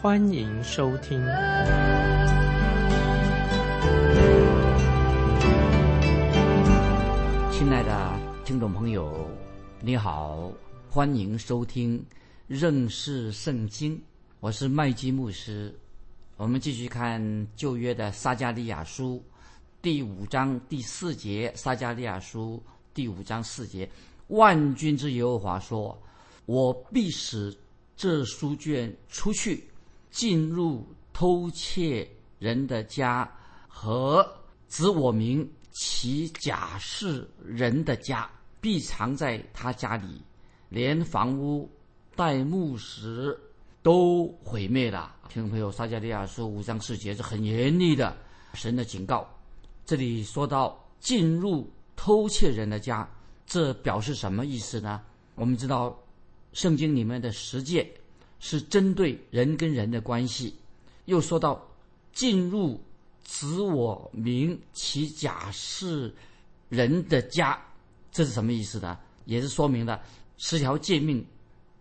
欢迎收听。亲爱的听众朋友，你好，欢迎收听认识圣经，我是麦基牧师。我们继续看旧约的撒加利亚书。第五章第四节，撒加利亚书第五章四节，万军之耶和华说：“我必使这书卷出去，进入偷窃人的家和指我名其假释人的家，必藏在他家里，连房屋带木石都毁灭了。”听众朋友，撒加利亚说五章四节是很严厉的神的警告。这里说到进入偷窃人的家，这表示什么意思呢？我们知道，圣经里面的十诫是针对人跟人的关系。又说到进入指我名其假是人的家，这是什么意思呢？也是说明了十条诫命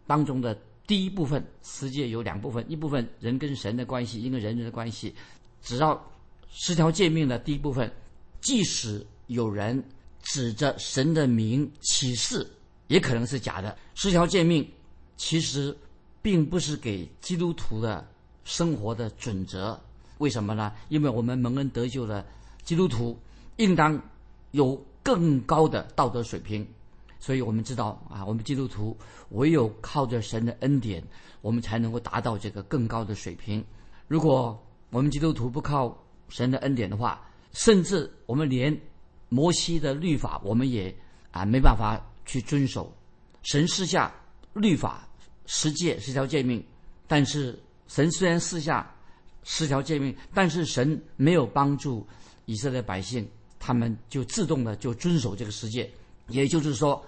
当中的第一部分，十诫有两部分，一部分人跟神的关系，一个人人的关系，只要。十条诫命的第一部分，即使有人指着神的名起誓，也可能是假的。十条诫命其实并不是给基督徒的生活的准则。为什么呢？因为我们蒙恩得救的基督徒，应当有更高的道德水平。所以我们知道啊，我们基督徒唯有靠着神的恩典，我们才能够达到这个更高的水平。如果我们基督徒不靠，神的恩典的话，甚至我们连摩西的律法，我们也啊没办法去遵守。神施下律法十诫十条诫命，但是神虽然施下十条诫命，但是神没有帮助以色列百姓，他们就自动的就遵守这个十诫。也就是说，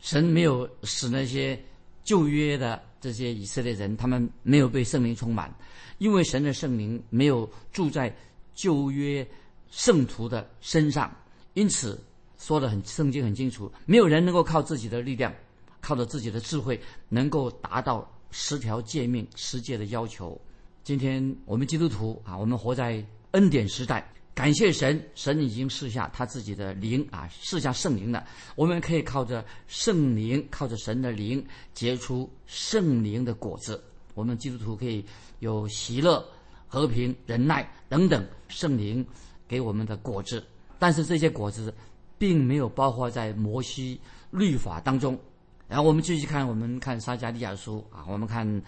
神没有使那些旧约的这些以色列人，他们没有被圣灵充满，因为神的圣灵没有住在。旧约圣徒的身上，因此说的很圣经很清楚，没有人能够靠自己的力量，靠着自己的智慧，能够达到十条诫命、十诫的要求。今天我们基督徒啊，我们活在恩典时代，感谢神，神已经赐下他自己的灵啊，赐下圣灵了。我们可以靠着圣灵，靠着神的灵，结出圣灵的果子。我们基督徒可以有喜乐。和平、忍耐等等，圣灵给我们的果子，但是这些果子并没有包括在摩西律法当中。然后我们继续看，我们看撒迦利亚书啊，我们看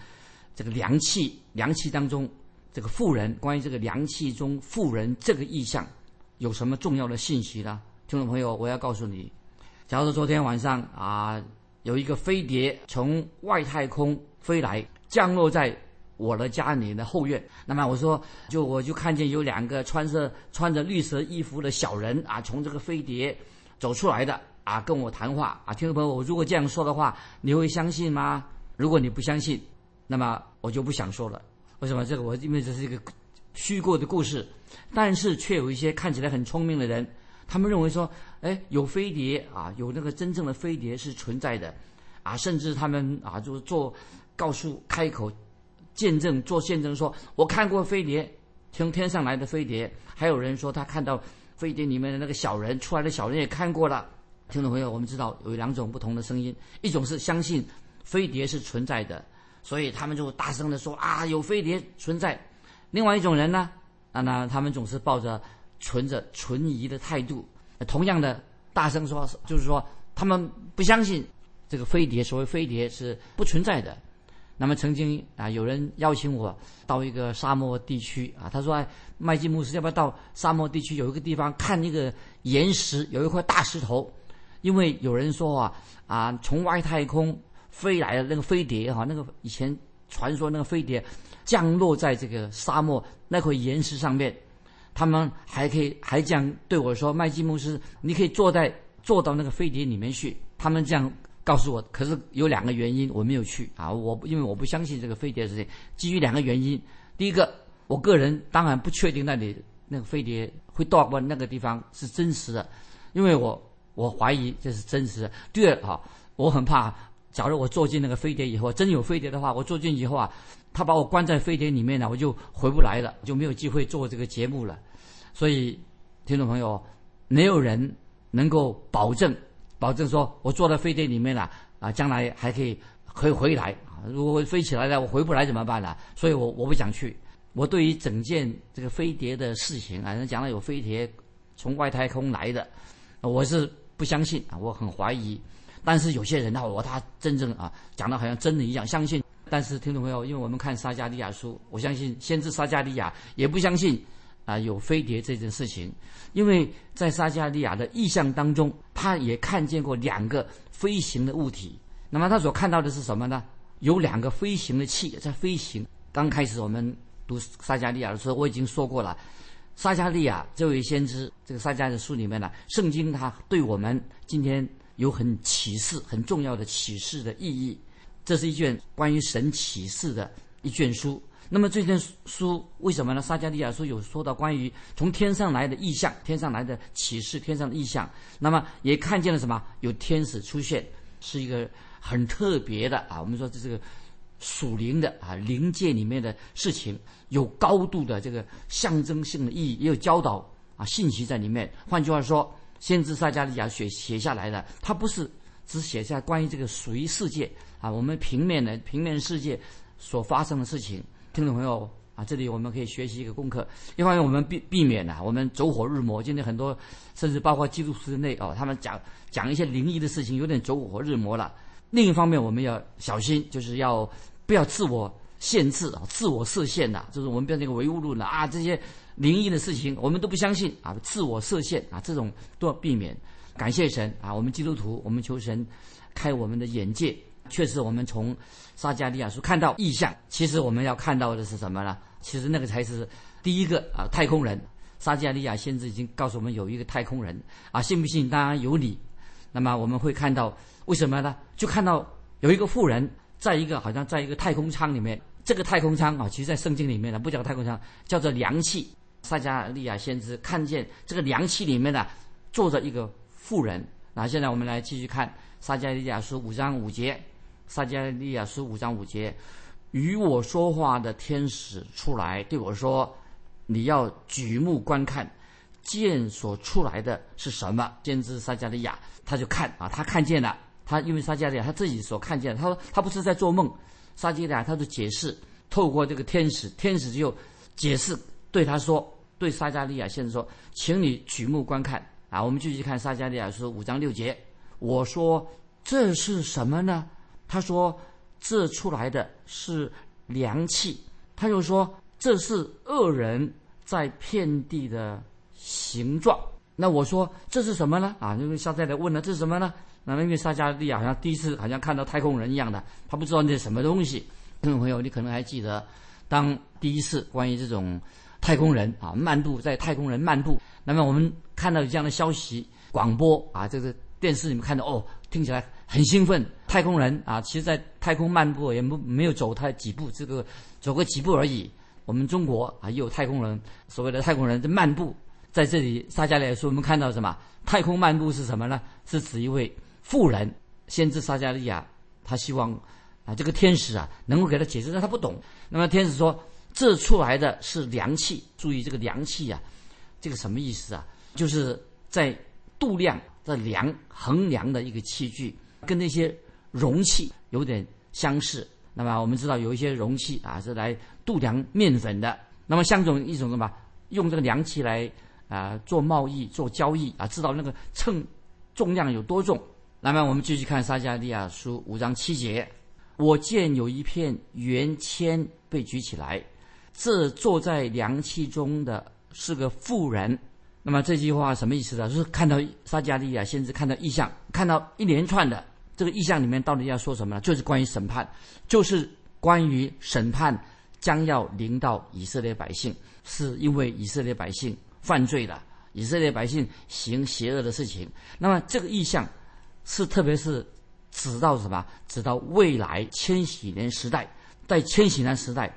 这个凉气，凉气当中这个妇人，关于这个凉气中妇人这个意象有什么重要的信息呢？听众朋友，我要告诉你，假如说昨天晚上啊，有一个飞碟从外太空飞来，降落在。我的家里的后院，那么我说，就我就看见有两个穿着穿着绿色衣服的小人啊，从这个飞碟走出来的啊，跟我谈话啊。听众朋友，我如果这样说的话，你会相信吗？如果你不相信，那么我就不想说了。为什么？这个我因为这是一个虚构的故事，但是却有一些看起来很聪明的人，他们认为说，哎，有飞碟啊，有那个真正的飞碟是存在的，啊，甚至他们啊，就是做告诉开口。见证做见证说，我看过飞碟，从天上来的飞碟。还有人说他看到飞碟里面的那个小人出来的小人也看过了。听众朋友，我们知道有两种不同的声音，一种是相信飞碟是存在的，所以他们就大声的说啊有飞碟存在。另外一种人呢，啊那他们总是抱着存着存疑的态度，同样的大声说，就是说他们不相信这个飞碟，所谓飞碟是不存在的。那么曾经啊，有人邀请我到一个沙漠地区啊，他说：“哎，麦基牧师，要不要到沙漠地区有一个地方看那个岩石，有一块大石头？因为有人说啊，啊，从外太空飞来的那个飞碟哈，那个以前传说那个飞碟降落在这个沙漠那块岩石上面，他们还可以还这样对我说：“麦基牧师，你可以坐在坐到那个飞碟里面去。”他们这样告诉我。可是有两个原因我没有去啊，我因为我不相信这个飞碟的事情。基于两个原因，第一个，我个人当然不确定那里那个飞碟会到过那个地方是真实的，因为我我怀疑这是真实的。第二啊，我很怕。假如我坐进那个飞碟以后，真有飞碟的话，我坐进以后啊，他把我关在飞碟里面呢，我就回不来了，就没有机会做这个节目了。所以，听众朋友，没有人能够保证，保证说我坐在飞碟里面了啊，将来还可以可以回来啊。如果飞起来了，我回不来怎么办呢？所以我我不想去。我对于整件这个飞碟的事情啊，人讲了有飞碟从外太空来的，我是不相信啊，我很怀疑。但是有些人呢，我他真正啊讲的好像真的一样相信。但是听众朋友，因为我们看撒加利亚书，我相信先知撒加利亚也不相信啊有飞碟这件事情，因为在撒加利亚的意象当中，他也看见过两个飞行的物体。那么他所看到的是什么呢？有两个飞行的器在飞行。刚开始我们读撒加利亚的时候，我已经说过了，撒加利亚这位先知，这个撒加的书里面呢，圣经它对我们今天。有很启示、很重要的启示的意义，这是一卷关于神启示的一卷书。那么这卷书为什么呢？撒加利亚书有说到关于从天上来的意象，天上来的启示，天上的意象。那么也看见了什么？有天使出现，是一个很特别的啊。我们说这是个属灵的啊灵界里面的事情，有高度的这个象征性的意义，也有教导啊信息在里面。换句话说。先知撒加利亚写写下来的，他不是只写下关于这个属于世界啊，我们平面的 平面世界所发生的事情。听众朋友啊，这里我们可以学习一个功课，一方面我们避避免呢，我们走火入魔。今天很多甚至包括基督徒内哦，他们讲讲一些灵异的事情，有点走火入魔了。另一方面，我们要小心，就是要不要自我限制啊，自我设限呐，就是我们变成一个唯物论了啊，这些。灵异的事情，我们都不相信啊！自我设限啊，这种都要避免。感谢神啊！我们基督徒，我们求神开我们的眼界。确实，我们从撒加利亚书看到异象。其实我们要看到的是什么呢？其实那个才是第一个啊！太空人，撒加利亚先知已经告诉我们有一个太空人啊！信不信？当然有理。那么我们会看到为什么呢？就看到有一个妇人在一个好像在一个太空舱里面。这个太空舱啊，其实在圣经里面呢，不叫太空舱，叫做凉气。撒加利亚先知看见这个凉气里面呢，坐着一个妇人。那现在我们来继续看撒加利亚书五章五节。撒加利亚书五章五节，与我说话的天使出来对我说：“你要举目观看，见所出来的是什么？”先知撒加利亚他就看啊，他看见了。他因为撒加利亚他自己所看见，他说他不是在做梦。撒加利亚他就解释，透过这个天使，天使就解释对他说。对撒加利亚先生说：“请你举目观看啊！我们继续看撒加利亚书五章六节。我说这是什么呢？他说这出来的是凉气。他又说这是恶人在遍地的形状。那我说这是什么呢？啊，因为撒加利亚问了这是什么呢？那因为撒加利亚好像第一次好像看到太空人一样的，他不知道那是什么东西。听众朋友，你可能还记得，当第一次关于这种。”太空人啊，漫步在太空人漫步。那么我们看到这样的消息广播啊，这个电视里面看到哦，听起来很兴奋。太空人啊，其实在太空漫步也没没有走太几步，这个走个几步而已。我们中国啊，也有太空人，所谓的太空人在漫步在这里。撒加利亚说，我们看到什么？太空漫步是什么呢？是指一位富人，先知撒加利亚，他希望啊，这个天使啊，能够给他解释，但他不懂。那么天使说。这出来的是凉气，注意这个凉气啊，这个什么意思啊？就是在度量、在量、衡量的一个器具，跟那些容器有点相似。那么我们知道有一些容器啊是来度量面粉的，那么像这种一种什么，用这个量器来啊做贸易、做交易啊，知道那个称重量有多重。那么我们继续看撒加利亚书五章七节，我见有一片圆签被举起来。这坐在凉气中的是个妇人，那么这句话什么意思呢？就是看到撒加利亚先知看到意象，看到一连串的这个意象里面到底要说什么呢？就是关于审判，就是关于审判将要临到以色列百姓，是因为以色列百姓犯罪了，以色列百姓行邪恶的事情。那么这个意象是特别是指到什么？指到未来千禧年时代，在千禧年时代，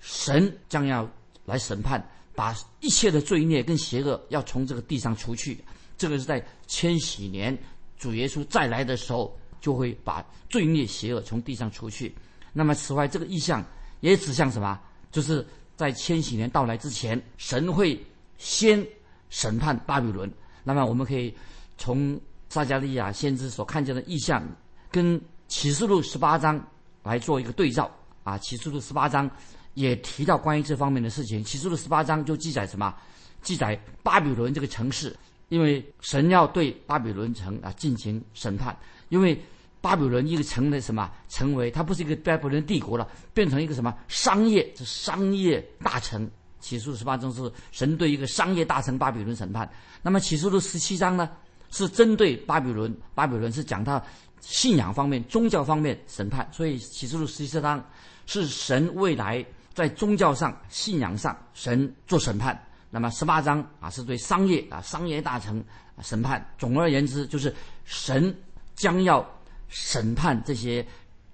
神将要来审判，把一切的罪孽跟邪恶要从这个地上除去。这个是在千禧年主耶稣再来的时候，就会把罪孽邪恶从地上除去。那么此外，这个意象也指向什么？就是在千禧年到来之前，神会先审判巴比伦。那么我们可以从撒加利亚先知所看见的意象，跟启示录十八章来做一个对照啊。启示录十八章也提到关于这方面的事情。启示录十八章就记载什么？记载巴比伦这个城市。因为神要对巴比伦城啊进行审判，因为巴比伦一个城的什么成为它不是一个巴比伦帝国了，变成一个什么商业是商业大城。起诉十八章是神对一个商业大臣巴比伦审判。那么起诉的十七章呢，是针对巴比伦，巴比伦是讲到信仰方面、宗教方面审判。所以起诉的十七章是神未来在宗教上、信仰上神做审判。那么十八章啊，是对商业啊商业大臣审判。总而言之，就是神将要审判这些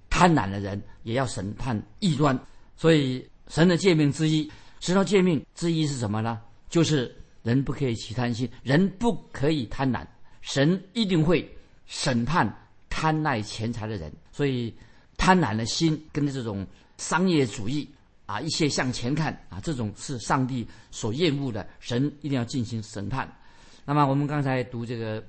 贪婪的人，也要审判异端。所以神的诫命之一，十条诫命之一是什么呢？就是人不可以起贪心，人不可以贪婪。神一定会审判贪爱钱财的人。所以贪婪的心跟这种商业主义。啊，一切向前看啊，这种是上帝所厌恶的，神一定要进行审判。那么我们刚才读这个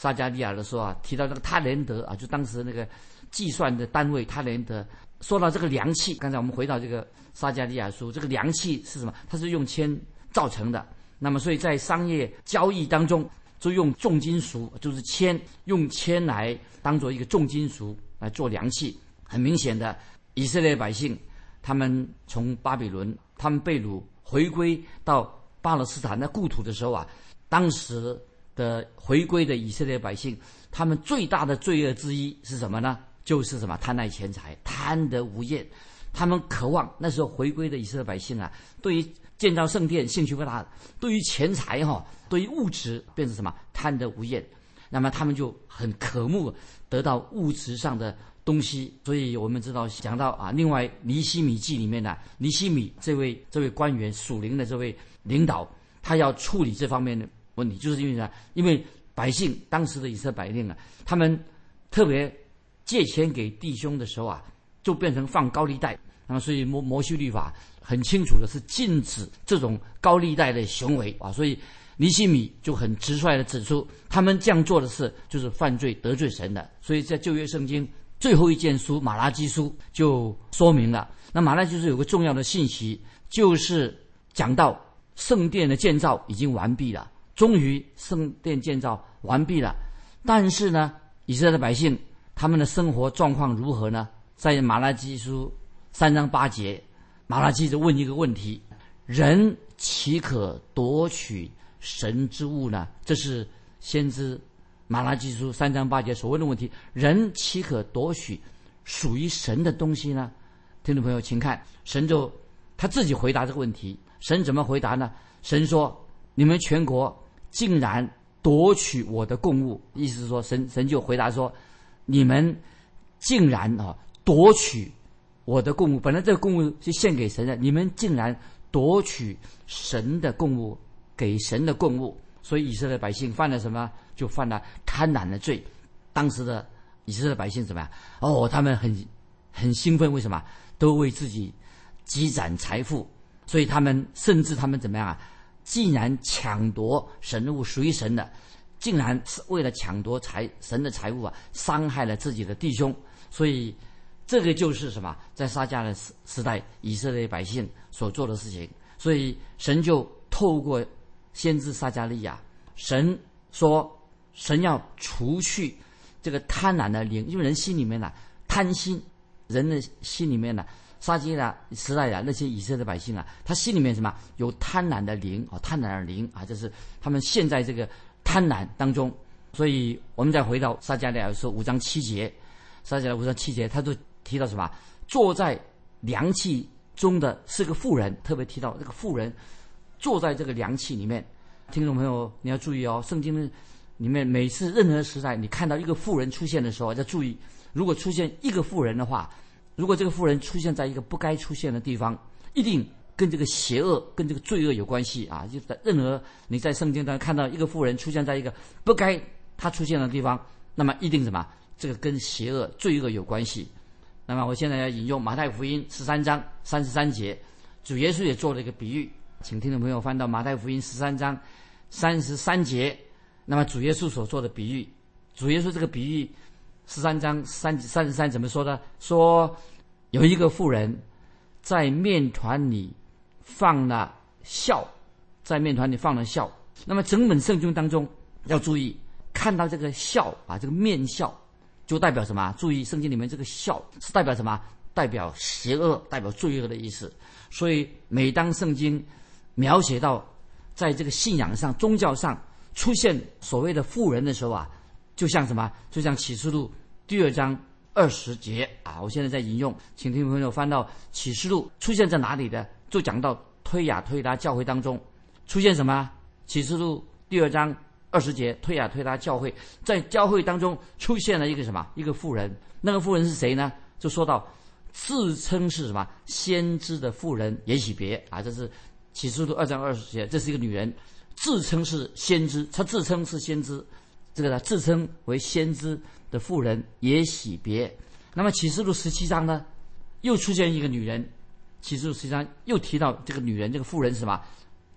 撒加利亚的时候啊，提到这个他连德啊，就当时那个计算的单位他连德，说到这个量器。刚才我们回到这个撒加利亚书，这个量器是什么？它是用铅造成的。那么所以在商业交易当中，就用重金属，就是铅，用铅来当做一个重金属来做量器。很明显的，以色列百姓。他们从巴比伦，他们被掳回归到巴勒斯坦的故土的时候啊，当时的回归的以色列百姓，他们最大的罪恶之一是什么呢？就是什么贪爱钱财，贪得无厌。他们渴望那时候回归的以色列百姓啊，对于建造圣殿兴趣不大，对于钱财哈，对于物质变成什么贪得无厌。那么他们就很渴慕得到物质上的。东西，所以我们知道讲到啊，另外尼西米记里面呢，尼西米这位这位官员属灵的这位领导，他要处理这方面的问题，就是因为呢，因为百姓当时的以色列百姓啊，他们特别借钱给弟兄的时候啊，就变成放高利贷，那么所以摩摩西律法很清楚的是禁止这种高利贷的行为啊，所以尼西米就很直率的指出，他们这样做的事就是犯罪得罪神的，所以在旧约圣经。最后一件书《马拉基书》就说明了，那马拉基书有个重要的信息，就是讲到圣殿的建造已经完毕了，终于圣殿建造完毕了。但是呢，以色列的百姓他们的生活状况如何呢？在马拉基书三章八节，马拉基就问一个问题：人岂可夺取神之物呢？这是先知。马拉基书三章八节所问的问题：人岂可夺取属于神的东西呢？听众朋友，请看，神就他自己回答这个问题。神怎么回答呢？神说：“你们全国竟然夺取我的供物。”意思是说，神神就回答说：“你们竟然啊夺取我的供物，本来这个供物是献给神的，你们竟然夺取神的供物，给神的供物。”所以以色列百姓犯了什么？就犯了贪婪的罪。当时的以色列百姓怎么样？哦，他们很很兴奋，为什么？都为自己积攒财富。所以他们甚至他们怎么样啊？竟然抢夺神物，属于神的，竟然是为了抢夺财神的财物啊，伤害了自己的弟兄。所以这个就是什么？在撒迦的时时代，以色列百姓所做的事情。所以神就透过。先知撒加利亚，神说，神要除去这个贪婪的灵，因为人心里面呢贪心，人的心里面呢，撒迦利亚时代的那些以色列百姓啊，他心里面什么有贪婪的灵啊，贪婪的灵啊，就是他们现在这个贪婪当中。所以我们再回到撒加利亚说五章七节，撒加利亚五章七节，他就提到什么，坐在凉气中的是个妇人，特别提到这个妇人坐在这个凉气里面。听众朋友，你要注意哦，圣经里面每次任何时代，你看到一个妇人出现的时候，要注意，如果出现一个妇人的话，如果这个妇人出现在一个不该出现的地方，一定跟这个邪恶、跟这个罪恶有关系啊！就在任何你在圣经当中看到一个妇人出现在一个不该她出现的地方，那么一定什么？这个跟邪恶、罪恶有关系。那么我现在要引用马太福音十三章三十三节，主耶稣也做了一个比喻，请听众朋友翻到马太福音十三章三十三节。那么主耶稣所做的比喻，主耶稣这个比喻十三章三三十三怎么说的？说有一个妇人在面团里放了笑，在面团里放了笑。那么整本圣经当中要注意，看到这个笑啊，这个面笑。就代表什么？注意，圣经里面这个“笑”是代表什么？代表邪恶，代表罪恶的意思。所以，每当圣经描写到在这个信仰上、宗教上出现所谓的富人的时候啊，就像什么？就像启示录第二章二十节啊！我现在在引用，请听朋友翻到启示录出现在哪里的？就讲到推雅推拉教会当中出现什么？启示录第二章。二十节，推雅推拉教会，在教会当中出现了一个什么？一个妇人。那个妇人是谁呢？就说到自称是什么先知的妇人也许别啊，这是启示录二章二十节，这是一个女人，自称是先知，她自称是先知，这个呢，自称为先知的妇人也喜别。那么启示录十七章呢，又出现一个女人，启示录十七章又提到这个女人，这个妇人是什么？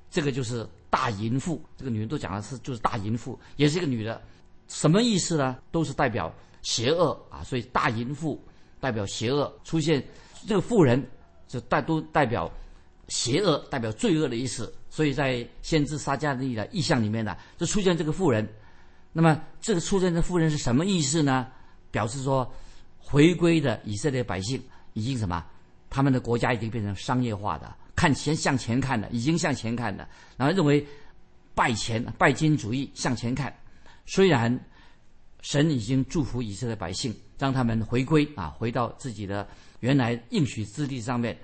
这个就是。大淫妇，这个女人都讲的是就是大淫妇，也是一个女的，什么意思呢？都是代表邪恶啊，所以大淫妇代表邪恶出现，这个妇人就代都代表邪恶，代表罪恶的意思。所以在先知撒迦利的意象里面呢，就出现这个妇人。那么这个出现的妇人是什么意思呢？表示说回归的以色列百姓已经什么，他们的国家已经变成商业化的。看前向前看的，已经向前看的，然后认为拜钱拜金主义向前看。虽然神已经祝福以色列百姓，让他们回归啊，回到自己的原来应许之地上面，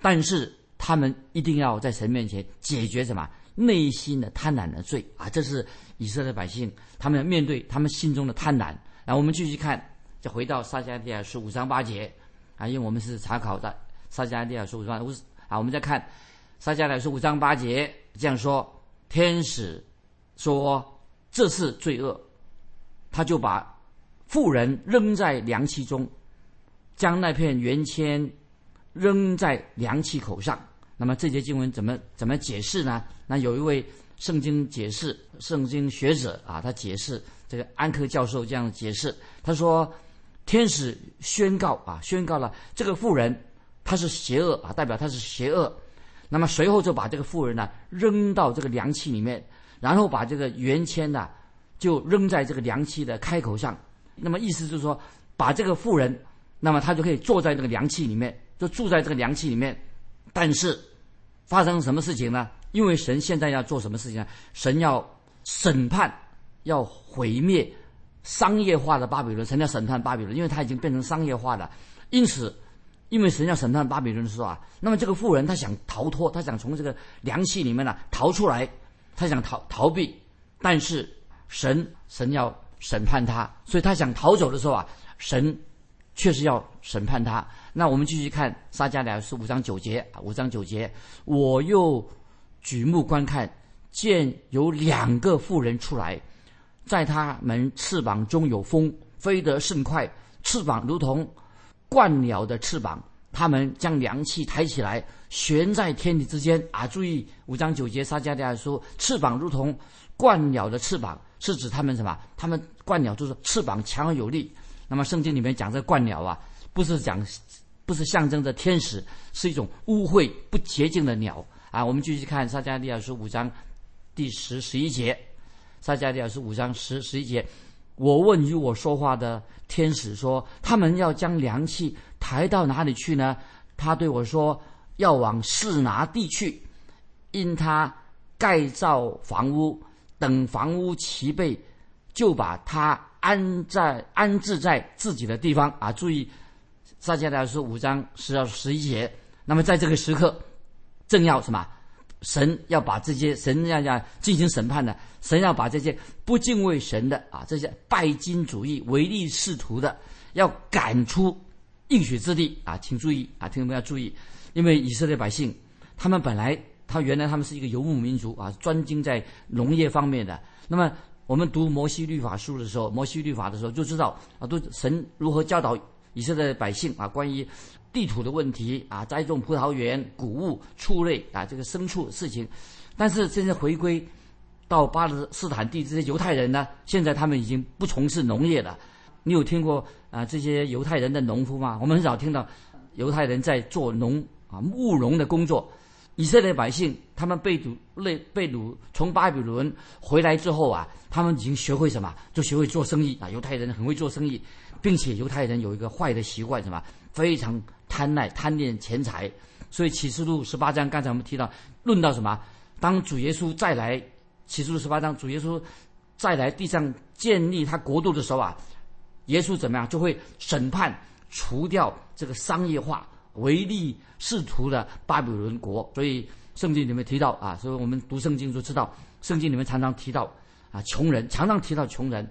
但是他们一定要在神面前解决什么内心的贪婪的罪啊！这是以色列百姓他们面对他们心中的贪婪。然后我们继续看，就回到撒迦利亚书五章八节啊，因为我们是查考的撒迦利亚书五章五。啊，我们再看撒迦来说五章八节这样说：天使说这是罪恶，他就把妇人扔在凉气中，将那片圆签扔在凉气口上。那么这节经文怎么怎么解释呢？那有一位圣经解释圣经学者啊，他解释这个安克教授这样解释，他说天使宣告啊，宣告了这个妇人。他是邪恶啊，代表他是邪恶。那么随后就把这个妇人呢扔到这个凉气里面，然后把这个圆签呢就扔在这个凉气的开口上。那么意思就是说，把这个妇人，那么他就可以坐在这个凉气里面，就住在这个凉气里面。但是发生什么事情呢？因为神现在要做什么事情呢？神要审判，要毁灭商业化的巴比伦。神要审判巴比伦，因为他已经变成商业化了。因此。因为神要审判巴比伦的时候啊，那么这个妇人她想逃脱，她想从这个凉气里面呢逃出来，她想逃逃避，但是神神要审判她，所以她想逃走的时候啊，神确实要审判他。那我们继续看撒迦利亚书五章九节啊，五章九节，我又举目观看，见有两个妇人出来，在他们翅膀中有风，飞得甚快，翅膀如同。鹳鸟的翅膀，他们将凉气抬起来，悬在天地之间啊！注意五章九节，撒迦利亚说，翅膀如同鹳鸟的翅膀，是指他们什么？他们鹳鸟就是翅膀强而有力。那么圣经里面讲这鹳鸟啊，不是讲，不是象征着天使，是一种污秽不洁净的鸟啊！我们继续看撒迦利亚书五章第十十一节，撒迦利亚书五章十十一节。我问与我说话的天使说：“他们要将凉气抬到哪里去呢？”他对我说：“要往示拿地去，因他盖造房屋，等房屋齐备，就把它安在安置在自己的地方。”啊，注意，撒迦利亚书五章十到十一节。那么在这个时刻，正要什么？神要把这些神要要进行审判的，神要把这些不敬畏神的啊，这些拜金主义、唯利是图的，要赶出应许之地啊！请注意啊，听众们要注意，因为以色列百姓他们本来他原来他们是一个游牧民族啊，专精在农业方面的。那么我们读摩西律法书的时候，摩西律法的时候就知道啊，都神如何教导以色列百姓啊，关于。地土的问题啊，栽种葡萄园、谷物、畜类啊，这个牲畜事情。但是现在回归到巴勒斯坦地这些犹太人呢，现在他们已经不从事农业了。你有听过啊这些犹太人的农夫吗？我们很少听到犹太人在做农啊务农的工作。以色列百姓他们被掳、被被掳从巴比伦回来之后啊，他们已经学会什么？就学会做生意啊。犹太人很会做生意，并且犹太人有一个坏的习惯，什么？非常。贪爱、贪恋钱财，所以启示录十八章，刚才我们提到，论到什么？当主耶稣再来，启示录十八章，主耶稣再来地上建立他国度的时候啊，耶稣怎么样？就会审判、除掉这个商业化、唯利是图的巴比伦国。所以圣经里面提到啊，所以我们读圣经就知道，圣经里面常常提到啊，穷人常常提到穷人，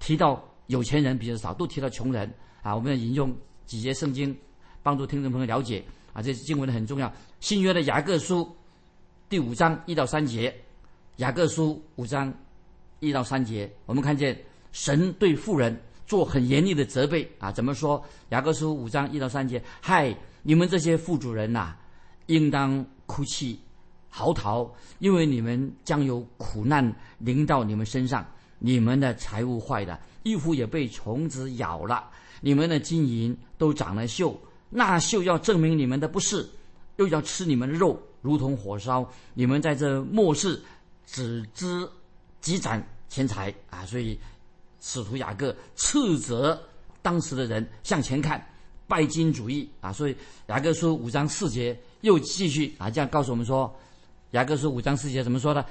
提到有钱人比较少，都提到穷人啊。我们要引用几节圣经。帮助听众朋友了解啊，这经文很重要。新约的雅各书第五章一到三节，雅各书五章一到三节，我们看见神对富人做很严厉的责备啊。怎么说？雅各书五章一到三节：嗨，你们这些富主人呐，应当哭泣嚎啕，因为你们将有苦难临到你们身上。你们的财物坏了，衣服也被虫子咬了，你们的金银都长了锈。那锈要证明你们的不是，又要吃你们的肉，如同火烧。你们在这末世只知积攒钱财啊！所以使徒雅各斥责当时的人向前看，拜金主义啊！所以雅各书五章四节又继续啊，这样告诉我们说，雅各书五章四节怎么说呢？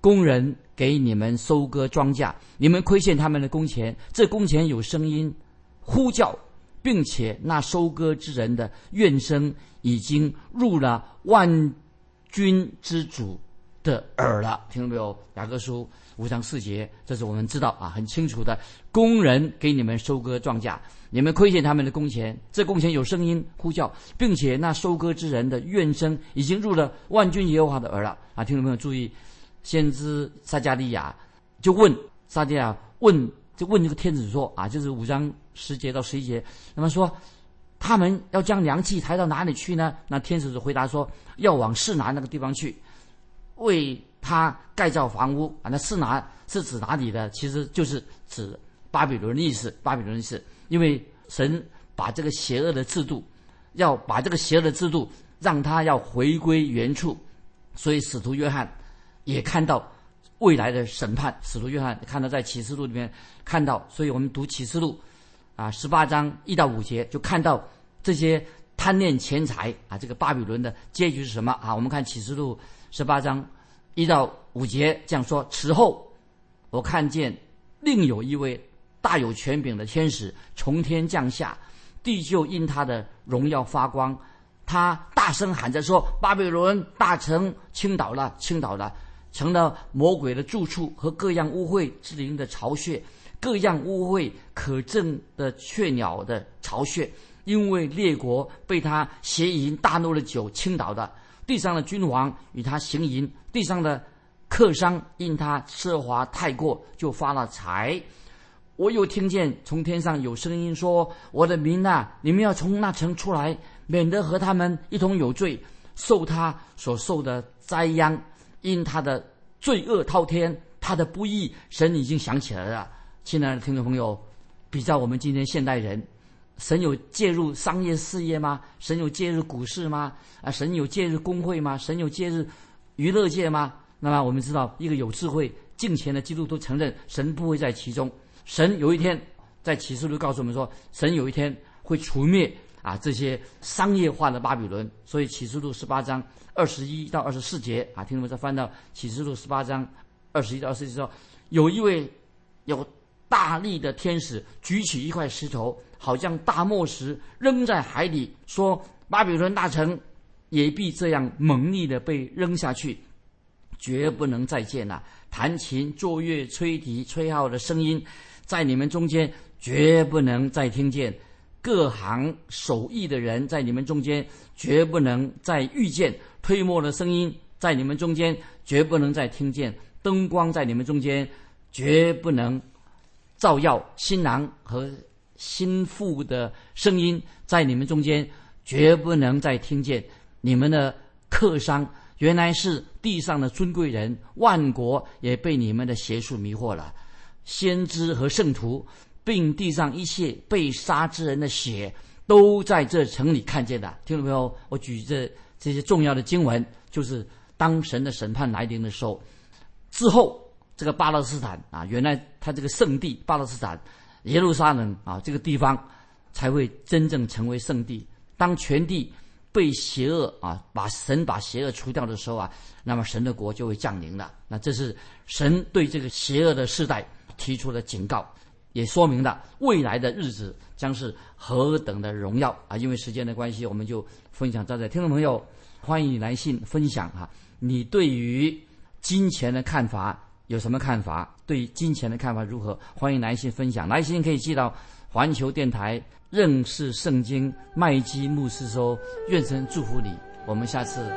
工人给你们收割庄稼，你们亏欠他们的工钱，这工钱有声音呼叫。并且那收割之人的怨声已经入了万军之主的耳了，听到没有？雅各书五章四节，这是我们知道啊，很清楚的。工人给你们收割庄稼，你们亏欠他们的工钱，这工钱有声音呼叫，并且那收割之人的怨声已经入了万军耶和华的耳了啊！听众朋友注意，先知撒加利亚就问撒迦利亚问。就问这个天子说啊，就是五章十节到十一节，那么说他们要将凉气抬到哪里去呢？那天使就回答说，要往市南那个地方去，为他盖造房屋啊。那是哪是指哪里的？其实就是指巴比伦的意思。巴比伦的意思，因为神把这个邪恶的制度，要把这个邪恶的制度让他要回归原处，所以使徒约翰也看到。未来的审判，使徒约翰看到在启示录里面看到，所以我们读启示录啊，十八章一到五节就看到这些贪恋钱财啊，这个巴比伦的结局是什么啊？我们看启示录十八章一到五节这样说：此后，我看见另有一位大有权柄的天使从天降下，地就因他的荣耀发光，他大声喊着说：“巴比伦大城倾倒了，倾倒了。”成了魔鬼的住处和各样污秽之灵的巢穴，各样污秽可憎的雀鸟的巢穴，因为列国被他邪淫大怒的酒倾倒的，地上的君王与他行淫，地上的客商因他奢华太过就发了财。我又听见从天上有声音说：“我的民呐，你们要从那城出来，免得和他们一同有罪，受他所受的灾殃。”因他的罪恶滔天，他的不义，神已经想起来了。亲爱的听众朋友，比较我们今天现代人，神有介入商业事业吗？神有介入股市吗？啊，神有介入工会吗？神有介入娱乐界吗？那么我们知道，一个有智慧、敬虔的基督徒承认，神不会在其中。神有一天在启示录告诉我们说，神有一天会除灭啊这些商业化的巴比伦。所以启示录十八章。二十一到二十四节啊，听众们再翻到启示录十八章二十一到二十四节，说有一位有大力的天使举起一块石头，好像大磨石扔在海里，说：“巴比伦大城也必这样猛烈的被扔下去，绝不能再见了。弹琴、作乐、吹笛、吹号的声音，在你们中间绝不能再听见。各行手艺的人在你们中间绝不能再遇见。推磨的声音在你们中间绝不能再听见。灯光在你们中间绝不能。”照耀新郎和新妇的声音，在你们中间绝不能再听见。你们的客商原来是地上的尊贵人，万国也被你们的邪术迷惑了。先知和圣徒，并地上一切被杀之人的血，都在这城里看见的。听到没有？我举着这些重要的经文，就是当神的审判来临的时候之后。这个巴勒斯坦啊，原来他这个圣地巴勒斯坦耶路撒冷啊，这个地方才会真正成为圣地。当全地被邪恶啊，把神把邪恶除掉的时候啊，那么神的国就会降临了。那这是神对这个邪恶的世代提出的警告，也说明了未来的日子将是何等的荣耀啊！因为时间的关系，我们就分享到这。听众朋友，欢迎你来信分享哈，你对于金钱的看法。有什么看法？对金钱的看法如何？欢迎来信分享。来信可以寄到环球电台认识圣经麦基牧师说，愿神祝福你。我们下次